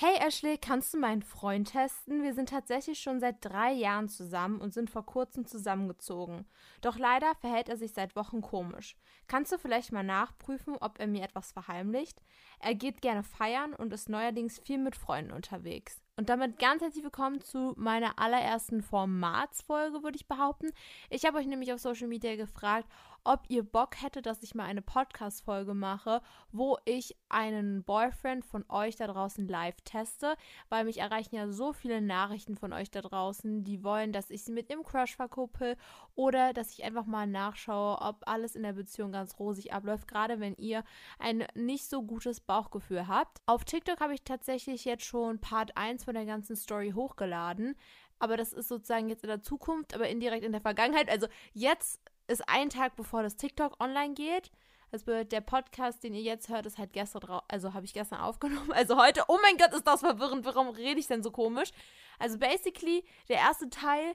Hey Ashley, kannst du meinen Freund testen? Wir sind tatsächlich schon seit drei Jahren zusammen und sind vor kurzem zusammengezogen. Doch leider verhält er sich seit Wochen komisch. Kannst du vielleicht mal nachprüfen, ob er mir etwas verheimlicht? Er geht gerne feiern und ist neuerdings viel mit Freunden unterwegs. Und damit ganz herzlich willkommen zu meiner allerersten Formatsfolge, würde ich behaupten. Ich habe euch nämlich auf Social Media gefragt, ob ihr Bock hättet, dass ich mal eine Podcast-Folge mache, wo ich einen Boyfriend von euch da draußen live teste, weil mich erreichen ja so viele Nachrichten von euch da draußen, die wollen, dass ich sie mit ihrem Crush verkuppel oder dass ich einfach mal nachschaue, ob alles in der Beziehung ganz rosig abläuft, gerade wenn ihr ein nicht so gutes Bauchgefühl habt. Auf TikTok habe ich tatsächlich jetzt schon Part 1 von der ganzen Story hochgeladen aber das ist sozusagen jetzt in der Zukunft, aber indirekt in der Vergangenheit. Also jetzt ist ein Tag bevor das TikTok online geht. Also der Podcast, den ihr jetzt hört, ist halt gestern drauf, also habe ich gestern aufgenommen. Also heute, oh mein Gott, ist das verwirrend, warum rede ich denn so komisch? Also basically, der erste Teil,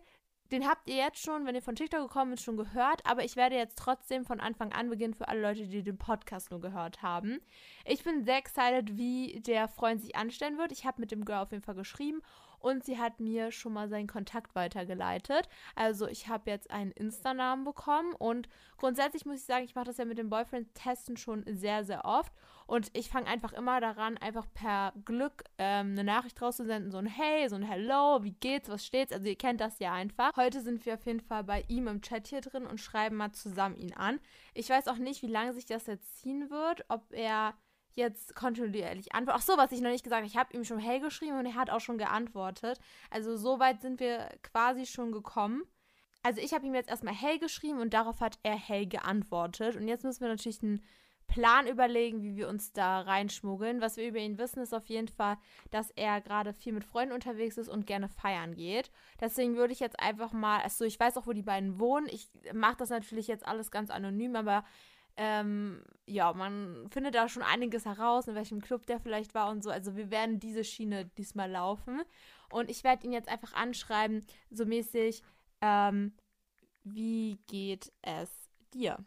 den habt ihr jetzt schon, wenn ihr von TikTok gekommen seid, schon gehört, aber ich werde jetzt trotzdem von Anfang an beginnen für alle Leute, die den Podcast nur gehört haben. Ich bin sehr excited, wie der Freund sich anstellen wird. Ich habe mit dem Girl auf jeden Fall geschrieben und sie hat mir schon mal seinen Kontakt weitergeleitet. Also ich habe jetzt einen Insta-Namen bekommen und grundsätzlich muss ich sagen, ich mache das ja mit dem Boyfriend-Testen schon sehr, sehr oft und ich fange einfach immer daran, einfach per Glück ähm, eine Nachricht rauszusenden, so ein Hey, so ein Hello, wie geht's, was steht's? Also ihr kennt das ja einfach. Heute sind wir auf jeden Fall bei ihm im Chat hier drin und schreiben mal zusammen ihn an. Ich weiß auch nicht, wie lange sich das jetzt ziehen wird, ob er jetzt kontinuierlich antwortet. Ach so, was ich noch nicht gesagt habe, ich habe ihm schon Hey geschrieben und er hat auch schon geantwortet. Also so weit sind wir quasi schon gekommen. Also ich habe ihm jetzt erstmal Hey geschrieben und darauf hat er Hey geantwortet. Und jetzt müssen wir natürlich einen Plan überlegen, wie wir uns da reinschmuggeln. Was wir über ihn wissen, ist auf jeden Fall, dass er gerade viel mit Freunden unterwegs ist und gerne feiern geht. Deswegen würde ich jetzt einfach mal, also ich weiß auch, wo die beiden wohnen. Ich mache das natürlich jetzt alles ganz anonym, aber ähm, ja, man findet da schon einiges heraus, in welchem Club der vielleicht war und so. Also wir werden diese Schiene diesmal laufen. Und ich werde ihn jetzt einfach anschreiben, so mäßig, ähm, wie geht es dir?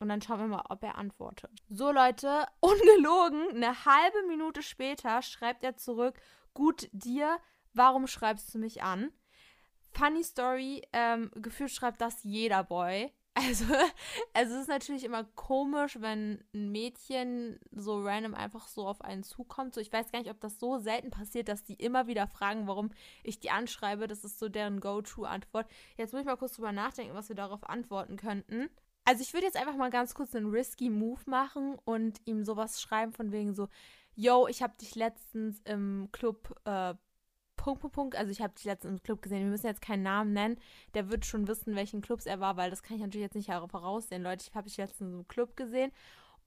Und dann schauen wir mal, ob er antwortet. So, Leute, ungelogen, eine halbe Minute später schreibt er zurück, gut dir, warum schreibst du mich an? Funny Story, ähm, gefühlt schreibt das jeder Boy. Also, also es ist natürlich immer komisch, wenn ein Mädchen so random einfach so auf einen zukommt. So, ich weiß gar nicht, ob das so selten passiert, dass die immer wieder fragen, warum ich die anschreibe. Das ist so deren Go-To-Antwort. Jetzt muss ich mal kurz drüber nachdenken, was wir darauf antworten könnten. Also ich würde jetzt einfach mal ganz kurz einen risky Move machen und ihm sowas schreiben von wegen so, yo, ich habe dich letztens im Club äh, Punkt, Punkt, Punkt. Also ich habe dich letztens im Club gesehen. Wir müssen jetzt keinen Namen nennen. Der wird schon wissen, welchen Clubs er war, weil das kann ich natürlich jetzt nicht voraussehen. Leute, ich habe dich letztens im Club gesehen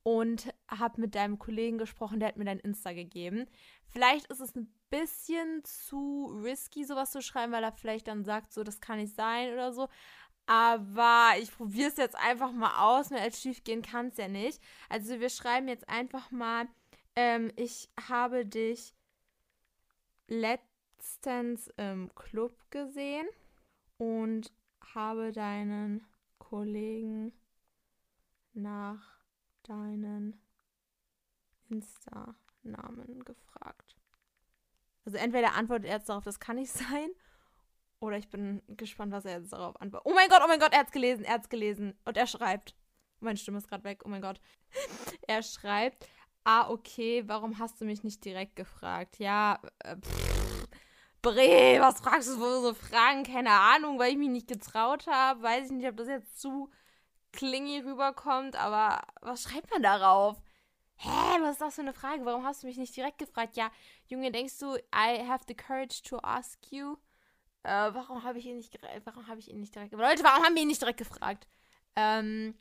und habe mit deinem Kollegen gesprochen, der hat mir dein Insta gegeben. Vielleicht ist es ein bisschen zu risky, sowas zu schreiben, weil er vielleicht dann sagt, so, das kann nicht sein oder so. Aber ich probiere es jetzt einfach mal aus. Mehr als schief gehen kann es ja nicht. Also wir schreiben jetzt einfach mal, ähm, ich habe dich letztens letztens im Club gesehen und habe deinen Kollegen nach deinen Insta-Namen gefragt. Also entweder antwortet er jetzt darauf, das kann nicht sein, oder ich bin gespannt, was er jetzt darauf antwortet. Oh mein Gott, oh mein Gott, er hat's gelesen, er hat's gelesen. Und er schreibt. Meine Stimme ist gerade weg, oh mein Gott. er schreibt, ah, okay, warum hast du mich nicht direkt gefragt? Ja, äh, pff, Bre, was fragst du so Fragen? Keine Ahnung, weil ich mich nicht getraut habe. Weiß ich nicht, ob das jetzt zu klingy rüberkommt, aber was schreibt man darauf? Hä, was ist das für eine Frage? Warum hast du mich nicht direkt gefragt? Ja, Junge, denkst du, I have the courage to ask you? Äh, warum habe ich ihn nicht warum habe ich ihn nicht direkt gefragt? Leute, warum haben wir ihn nicht direkt gefragt? Ähm,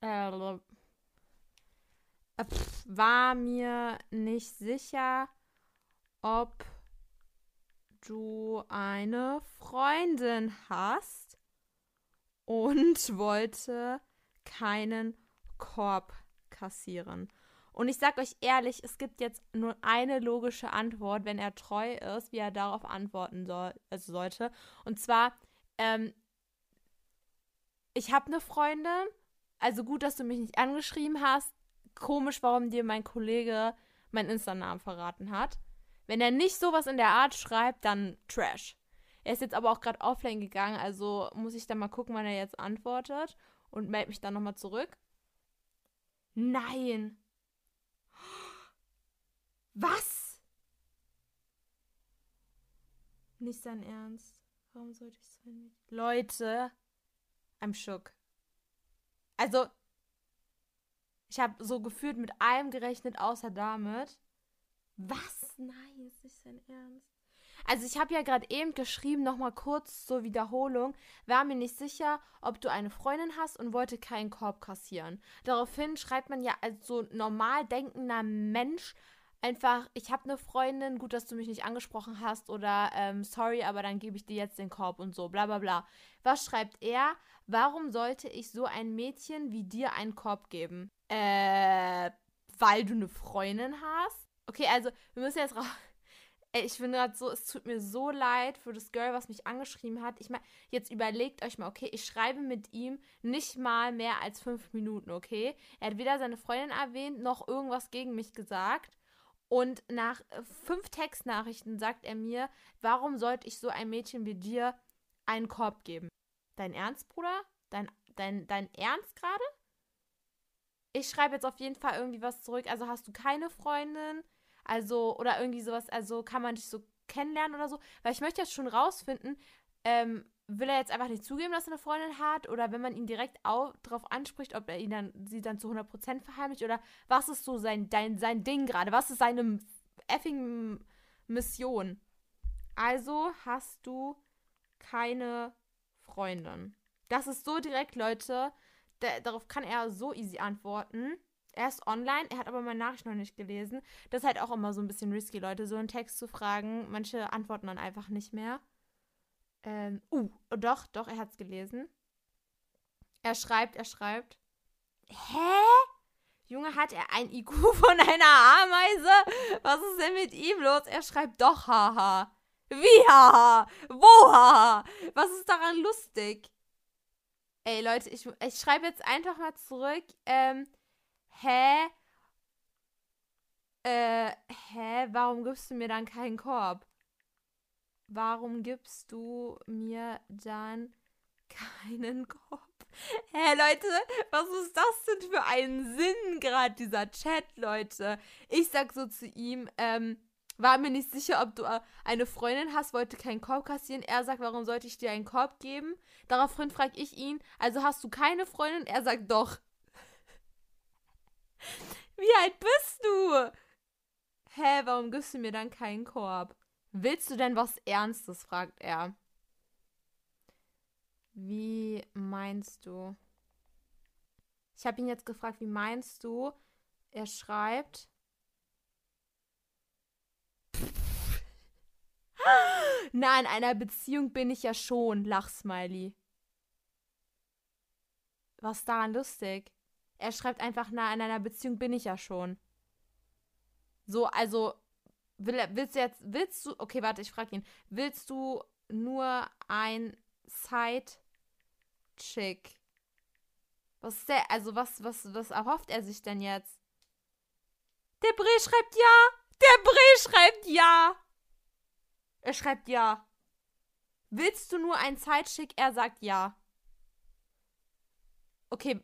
äh, pff, war mir nicht sicher, ob du eine Freundin hast und wollte keinen Korb kassieren. Und ich sag euch ehrlich, es gibt jetzt nur eine logische Antwort, wenn er treu ist, wie er darauf antworten soll, also sollte. Und zwar, ähm, ich habe eine Freundin, also gut, dass du mich nicht angeschrieben hast. Komisch, warum dir mein Kollege meinen Insta-Namen verraten hat. Wenn er nicht sowas in der Art schreibt, dann Trash. Er ist jetzt aber auch gerade offline gegangen, also muss ich dann mal gucken, wann er jetzt antwortet und melde mich dann nochmal zurück. Nein. Was? Nicht sein Ernst. Warum sollte ich sein? Leute, I'm shook. Also, ich habe so gefühlt mit allem gerechnet, außer damit. Was? Nein, ist nicht sein Ernst. Also ich habe ja gerade eben geschrieben, nochmal kurz zur Wiederholung, war mir nicht sicher, ob du eine Freundin hast und wollte keinen Korb kassieren. Daraufhin schreibt man ja als so normal denkender Mensch einfach, ich habe eine Freundin, gut, dass du mich nicht angesprochen hast oder ähm, sorry, aber dann gebe ich dir jetzt den Korb und so, bla bla bla. Was schreibt er? Warum sollte ich so ein Mädchen wie dir einen Korb geben? Äh, weil du eine Freundin hast? Okay, also wir müssen jetzt raus. Ich finde gerade so, es tut mir so leid für das Girl, was mich angeschrieben hat. Ich meine, jetzt überlegt euch mal, okay, ich schreibe mit ihm nicht mal mehr als fünf Minuten, okay? Er hat weder seine Freundin erwähnt, noch irgendwas gegen mich gesagt. Und nach äh, fünf Textnachrichten sagt er mir, warum sollte ich so ein Mädchen wie dir einen Korb geben? Dein Ernst, Bruder? Dein, dein, dein Ernst gerade? Ich schreibe jetzt auf jeden Fall irgendwie was zurück. Also hast du keine Freundin? Also, oder irgendwie sowas, also kann man dich so kennenlernen oder so. Weil ich möchte jetzt schon rausfinden, ähm, will er jetzt einfach nicht zugeben, dass er eine Freundin hat? Oder wenn man ihn direkt darauf anspricht, ob er ihn dann, sie dann zu 100% verheimlicht? Oder was ist so sein, dein, sein Ding gerade? Was ist seine effing Mission? Also hast du keine Freundin. Das ist so direkt, Leute. Da, darauf kann er so easy antworten. Er ist online, er hat aber meine Nachricht noch nicht gelesen. Das ist halt auch immer so ein bisschen risky, Leute, so einen Text zu fragen. Manche antworten dann einfach nicht mehr. Ähm, uh, doch, doch, er hat es gelesen. Er schreibt, er schreibt. Hä? Junge, hat er ein IQ von einer Ameise? Was ist denn mit ihm los? Er schreibt doch, haha. Wie, haha? Wo, haha? Was ist daran lustig? Ey, Leute, ich, ich schreibe jetzt einfach mal zurück. Ähm, hä? Äh, hä? Warum gibst du mir dann keinen Korb? Warum gibst du mir dann keinen Korb? Hä, Leute, was ist das denn für ein Sinn, gerade dieser Chat, Leute? Ich sag so zu ihm, ähm, war mir nicht sicher, ob du äh, eine Freundin hast, wollte keinen Korb kassieren. Er sagt, warum sollte ich dir einen Korb geben? Daraufhin frage ich ihn, also hast du keine Freundin? Er sagt, doch. Wie alt bist du? Hä, warum gibst du mir dann keinen Korb? Willst du denn was Ernstes? fragt er. Wie meinst du? Ich habe ihn jetzt gefragt, wie meinst du? Er schreibt. Na, in einer Beziehung bin ich ja schon, Lachsmiley. Was ist daran lustig? Er schreibt einfach, na, in einer Beziehung bin ich ja schon. So, also, will, willst du jetzt, willst du, okay, warte, ich frage ihn, willst du nur ein Side-Chick? Was ist der, also, was, was, was erhofft er sich denn jetzt? Der Bre schreibt ja! Der Bre schreibt ja! Er schreibt ja. Willst du nur ein Zeitschick? Er sagt ja. Okay,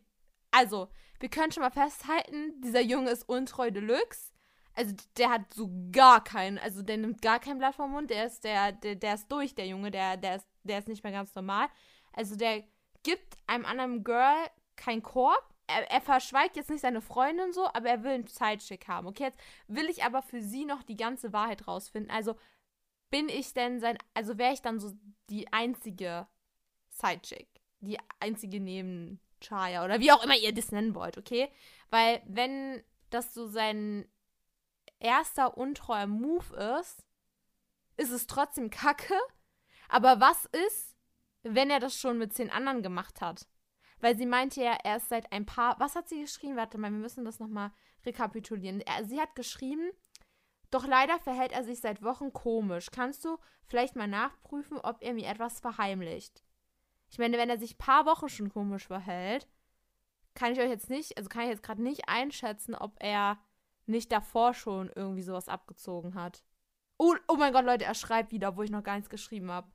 also, wir können schon mal festhalten, dieser Junge ist untreu Deluxe. Also, der hat so gar keinen, also der nimmt gar kein Blatt vom Mund, der ist, der, der, der ist durch, der Junge, der, der, ist, der ist nicht mehr ganz normal. Also, der gibt einem anderen Girl keinen Korb. Er, er verschweigt jetzt nicht seine Freundin so, aber er will einen Zeitschick haben. Okay, jetzt will ich aber für sie noch die ganze Wahrheit rausfinden. Also, bin ich denn sein, also wäre ich dann so die einzige Sidechick, die einzige neben Chaya oder wie auch immer ihr das nennen wollt, okay? Weil wenn das so sein erster untreuer Move ist, ist es trotzdem kacke. Aber was ist, wenn er das schon mit zehn anderen gemacht hat? Weil sie meinte ja, er ist seit ein paar. Was hat sie geschrieben? Warte mal, wir müssen das nochmal rekapitulieren. Er, sie hat geschrieben, doch leider verhält er sich seit Wochen komisch. Kannst du vielleicht mal nachprüfen, ob er mir etwas verheimlicht? Ich meine, wenn er sich ein paar Wochen schon komisch verhält, kann ich euch jetzt nicht, also kann ich jetzt gerade nicht einschätzen, ob er nicht davor schon irgendwie sowas abgezogen hat. Oh, oh mein Gott, Leute, er schreibt wieder, wo ich noch gar nichts geschrieben habe.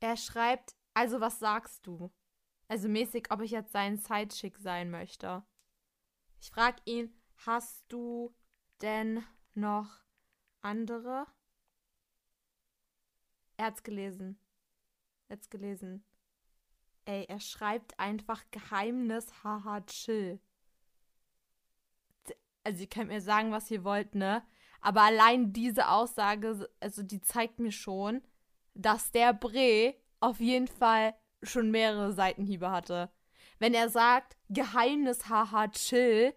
Er schreibt, also was sagst du? Also mäßig, ob ich jetzt sein Sidechick sein möchte. Ich frage ihn, hast du denn noch andere? Er hat's gelesen. Jetzt gelesen. Ey, er schreibt einfach Geheimnis, haha, chill. Also ihr könnt mir sagen, was ihr wollt, ne? Aber allein diese Aussage, also die zeigt mir schon, dass der Bre auf jeden Fall schon mehrere Seitenhiebe hatte. Wenn er sagt, Geheimnis, haha, chill,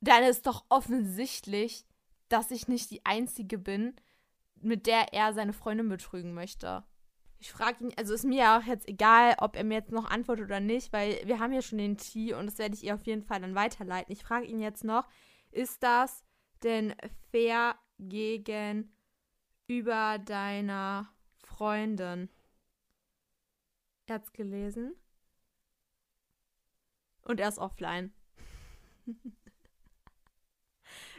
dann ist doch offensichtlich, dass ich nicht die Einzige bin, mit der er seine Freundin betrügen möchte. Ich frage ihn, also ist mir ja auch jetzt egal, ob er mir jetzt noch antwortet oder nicht, weil wir haben ja schon den Tee und das werde ich ihr auf jeden Fall dann weiterleiten. Ich frage ihn jetzt noch, ist das denn fair gegenüber deiner Freundin? Er hat's gelesen. Und er ist offline.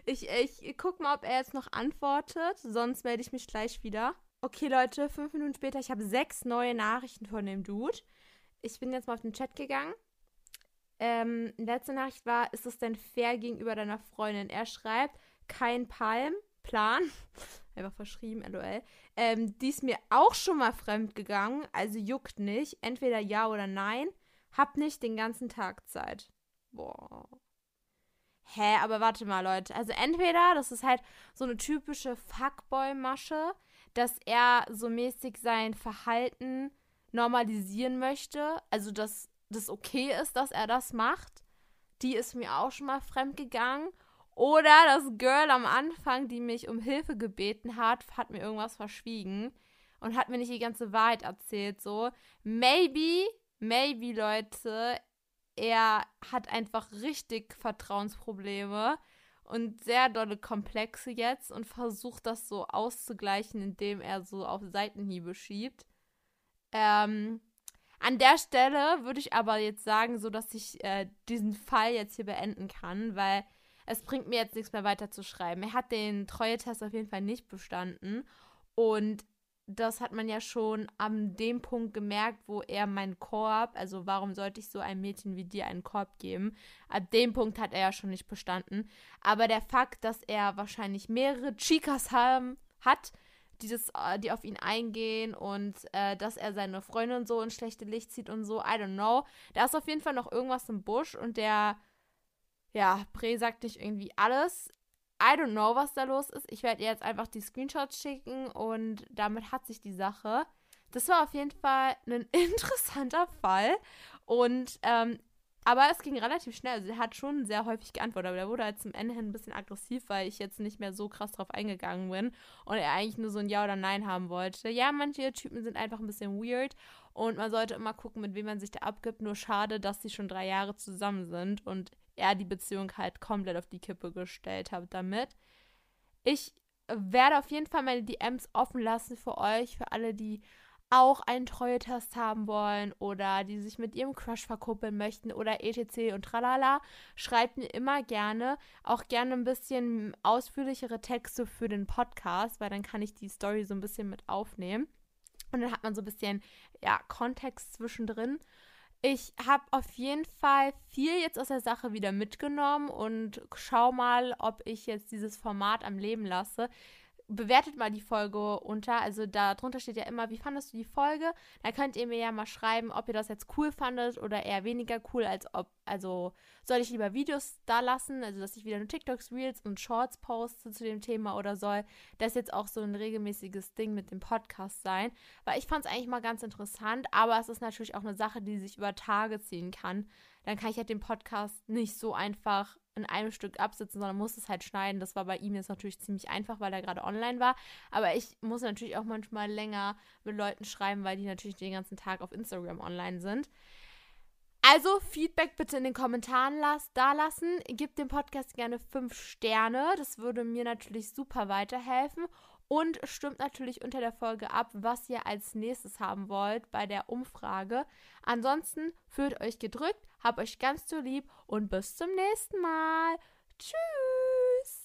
ich, ich guck mal, ob er jetzt noch antwortet. Sonst melde ich mich gleich wieder. Okay, Leute, fünf Minuten später, ich habe sechs neue Nachrichten von dem Dude. Ich bin jetzt mal auf den Chat gegangen. Ähm, letzte Nachricht war, ist es denn fair gegenüber deiner Freundin? Er schreibt, kein Palm, Plan. Einfach verschrieben, lol. Ähm, die ist mir auch schon mal fremd gegangen, also juckt nicht. Entweder ja oder nein. Hab nicht den ganzen Tag Zeit. Boah. Hä, aber warte mal, Leute. Also entweder, das ist halt so eine typische Fuckboy-Masche, dass er so mäßig sein Verhalten normalisieren möchte. Also, dass das okay ist, dass er das macht. Die ist mir auch schon mal fremd gegangen. Oder das Girl am Anfang, die mich um Hilfe gebeten hat, hat mir irgendwas verschwiegen und hat mir nicht die ganze Wahrheit erzählt. So, maybe, maybe, Leute, er hat einfach richtig Vertrauensprobleme und sehr dolle Komplexe jetzt und versucht das so auszugleichen, indem er so auf Seitenhiebe schiebt. Ähm, an der Stelle würde ich aber jetzt sagen, so dass ich äh, diesen Fall jetzt hier beenden kann, weil es bringt mir jetzt nichts mehr weiter zu schreiben. Er hat den Treue-Test auf jeden Fall nicht bestanden. Und das hat man ja schon an dem Punkt gemerkt, wo er meinen Korb, also warum sollte ich so einem Mädchen wie dir einen Korb geben? Ab dem Punkt hat er ja schon nicht bestanden. Aber der Fakt, dass er wahrscheinlich mehrere Chicas haben, hat, die, das, äh, die auf ihn eingehen und äh, dass er seine Freundin so ins schlechte Licht zieht und so, I don't know. Da ist auf jeden Fall noch irgendwas im Busch und der ja, Bre sagt nicht irgendwie alles. I don't know, was da los ist. Ich werde jetzt einfach die Screenshots schicken und damit hat sich die Sache. Das war auf jeden Fall ein interessanter Fall. Und, ähm, aber es ging relativ schnell. Also, er hat schon sehr häufig geantwortet, aber der wurde halt zum Ende hin ein bisschen aggressiv, weil ich jetzt nicht mehr so krass drauf eingegangen bin und er eigentlich nur so ein Ja oder Nein haben wollte. Ja, manche Typen sind einfach ein bisschen weird und man sollte immer gucken, mit wem man sich da abgibt. Nur schade, dass sie schon drei Jahre zusammen sind und er die Beziehung halt komplett auf die Kippe gestellt hat damit. Ich werde auf jeden Fall meine DMs offen lassen für euch, für alle, die auch einen Treue-Test haben wollen oder die sich mit ihrem Crush verkuppeln möchten oder etc. und tralala, schreibt mir immer gerne, auch gerne ein bisschen ausführlichere Texte für den Podcast, weil dann kann ich die Story so ein bisschen mit aufnehmen. Und dann hat man so ein bisschen, ja, Kontext zwischendrin. Ich habe auf jeden Fall viel jetzt aus der Sache wieder mitgenommen und schau mal, ob ich jetzt dieses Format am Leben lasse bewertet mal die Folge unter. Also da drunter steht ja immer, wie fandest du die Folge? Da könnt ihr mir ja mal schreiben, ob ihr das jetzt cool fandet oder eher weniger cool, als ob, also soll ich lieber Videos da lassen, also dass ich wieder nur TikToks, Reels und Shorts poste zu dem Thema oder soll das jetzt auch so ein regelmäßiges Ding mit dem Podcast sein? Weil ich fand es eigentlich mal ganz interessant, aber es ist natürlich auch eine Sache, die sich über Tage ziehen kann. Dann kann ich halt den Podcast nicht so einfach in einem Stück absitzen, sondern muss es halt schneiden. Das war bei ihm jetzt natürlich ziemlich einfach, weil er gerade online war. Aber ich muss natürlich auch manchmal länger mit Leuten schreiben, weil die natürlich den ganzen Tag auf Instagram online sind. Also Feedback bitte in den Kommentaren las da lassen. Gebt dem Podcast gerne 5 Sterne. Das würde mir natürlich super weiterhelfen. Und stimmt natürlich unter der Folge ab, was ihr als nächstes haben wollt bei der Umfrage. Ansonsten fühlt euch gedrückt, habt euch ganz so lieb und bis zum nächsten Mal. Tschüss.